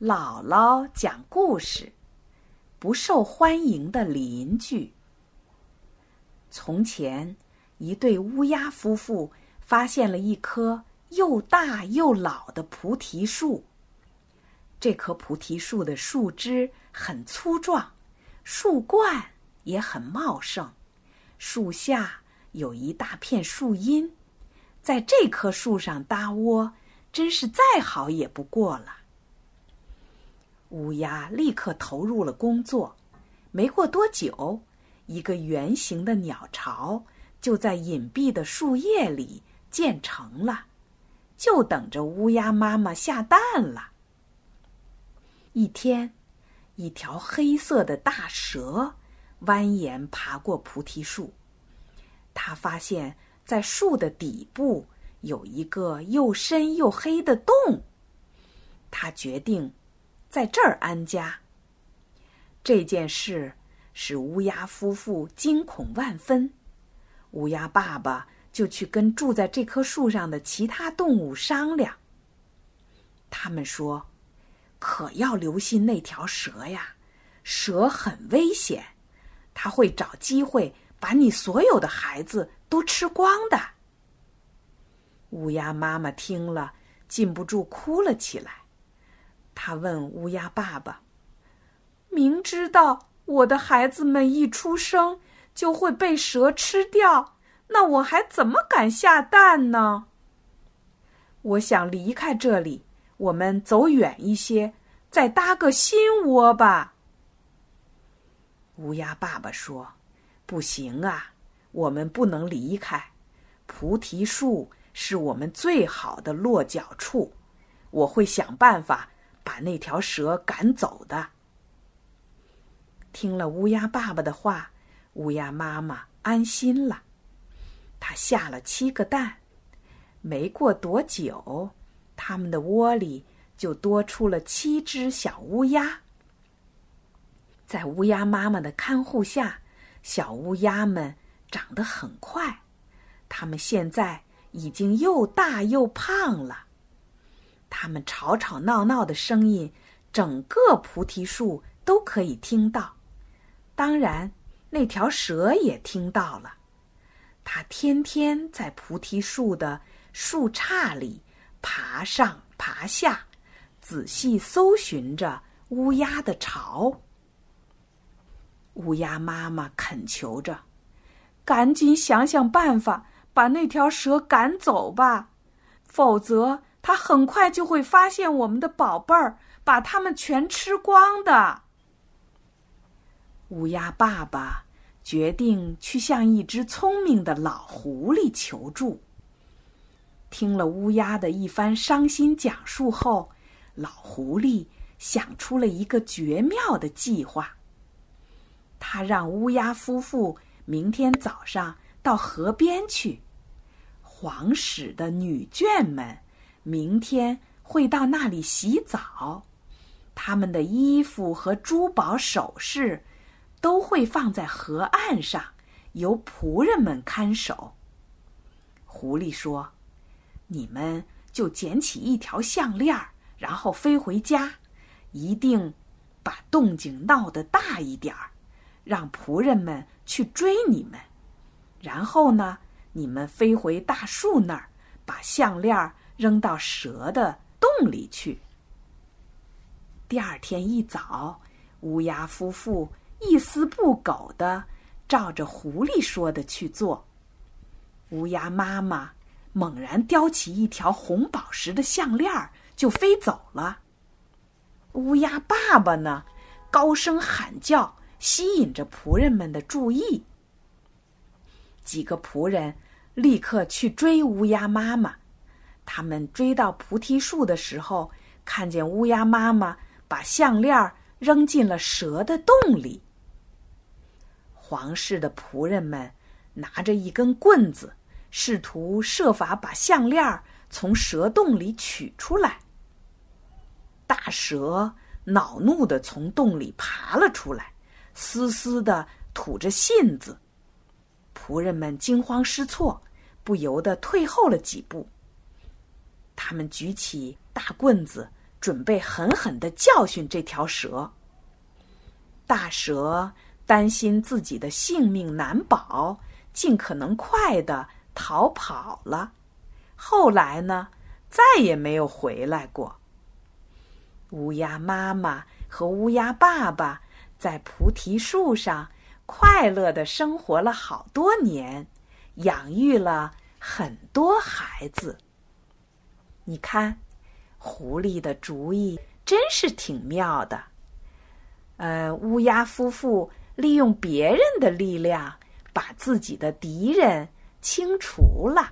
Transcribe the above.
姥姥讲故事：不受欢迎的邻居。从前，一对乌鸦夫妇发现了一棵又大又老的菩提树。这棵菩提树的树枝很粗壮，树冠也很茂盛，树下有一大片树荫，在这棵树上搭窝，真是再好也不过了。乌鸦立刻投入了工作，没过多久，一个圆形的鸟巢就在隐蔽的树叶里建成了，就等着乌鸦妈妈下蛋了。一天，一条黑色的大蛇蜿蜒爬过菩提树，它发现，在树的底部有一个又深又黑的洞，它决定。在这儿安家。这件事使乌鸦夫妇惊恐万分，乌鸦爸爸就去跟住在这棵树上的其他动物商量。他们说：“可要留心那条蛇呀，蛇很危险，它会找机会把你所有的孩子都吃光的。”乌鸦妈妈听了，禁不住哭了起来。他问乌鸦爸爸：“明知道我的孩子们一出生就会被蛇吃掉，那我还怎么敢下蛋呢？”我想离开这里，我们走远一些，再搭个新窝吧。乌鸦爸爸说：“不行啊，我们不能离开。菩提树是我们最好的落脚处，我会想办法。”把那条蛇赶走的。听了乌鸦爸爸的话，乌鸦妈妈安心了。它下了七个蛋，没过多久，它们的窝里就多出了七只小乌鸦。在乌鸦妈妈的看护下，小乌鸦们长得很快，它们现在已经又大又胖了。他们吵吵闹闹的声音，整个菩提树都可以听到。当然，那条蛇也听到了。它天天在菩提树的树杈里爬上爬下，仔细搜寻着乌鸦的巢。乌鸦妈妈恳求着：“赶紧想想办法，把那条蛇赶走吧，否则……”他很快就会发现我们的宝贝儿，把它们全吃光的。乌鸦爸爸决定去向一只聪明的老狐狸求助。听了乌鸦的一番伤心讲述后，老狐狸想出了一个绝妙的计划。他让乌鸦夫妇明天早上到河边去，皇室的女眷们。明天会到那里洗澡，他们的衣服和珠宝首饰都会放在河岸上，由仆人们看守。狐狸说：“你们就捡起一条项链，然后飞回家，一定把动静闹得大一点儿，让仆人们去追你们。然后呢，你们飞回大树那儿，把项链。”扔到蛇的洞里去。第二天一早，乌鸦夫妇一丝不苟的照着狐狸说的去做。乌鸦妈妈猛然叼起一条红宝石的项链就飞走了。乌鸦爸爸呢，高声喊叫，吸引着仆人们的注意。几个仆人立刻去追乌鸦妈妈。他们追到菩提树的时候，看见乌鸦妈妈把项链扔进了蛇的洞里。皇室的仆人们拿着一根棍子，试图设法把项链从蛇洞里取出来。大蛇恼怒的从洞里爬了出来，嘶嘶的吐着信子。仆人们惊慌失措，不由得退后了几步。他们举起大棍子，准备狠狠的教训这条蛇。大蛇担心自己的性命难保，尽可能快的逃跑了。后来呢，再也没有回来过。乌鸦妈妈和乌鸦爸爸在菩提树上快乐的生活了好多年，养育了很多孩子。你看，狐狸的主意真是挺妙的。呃，乌鸦夫妇利用别人的力量，把自己的敌人清除了。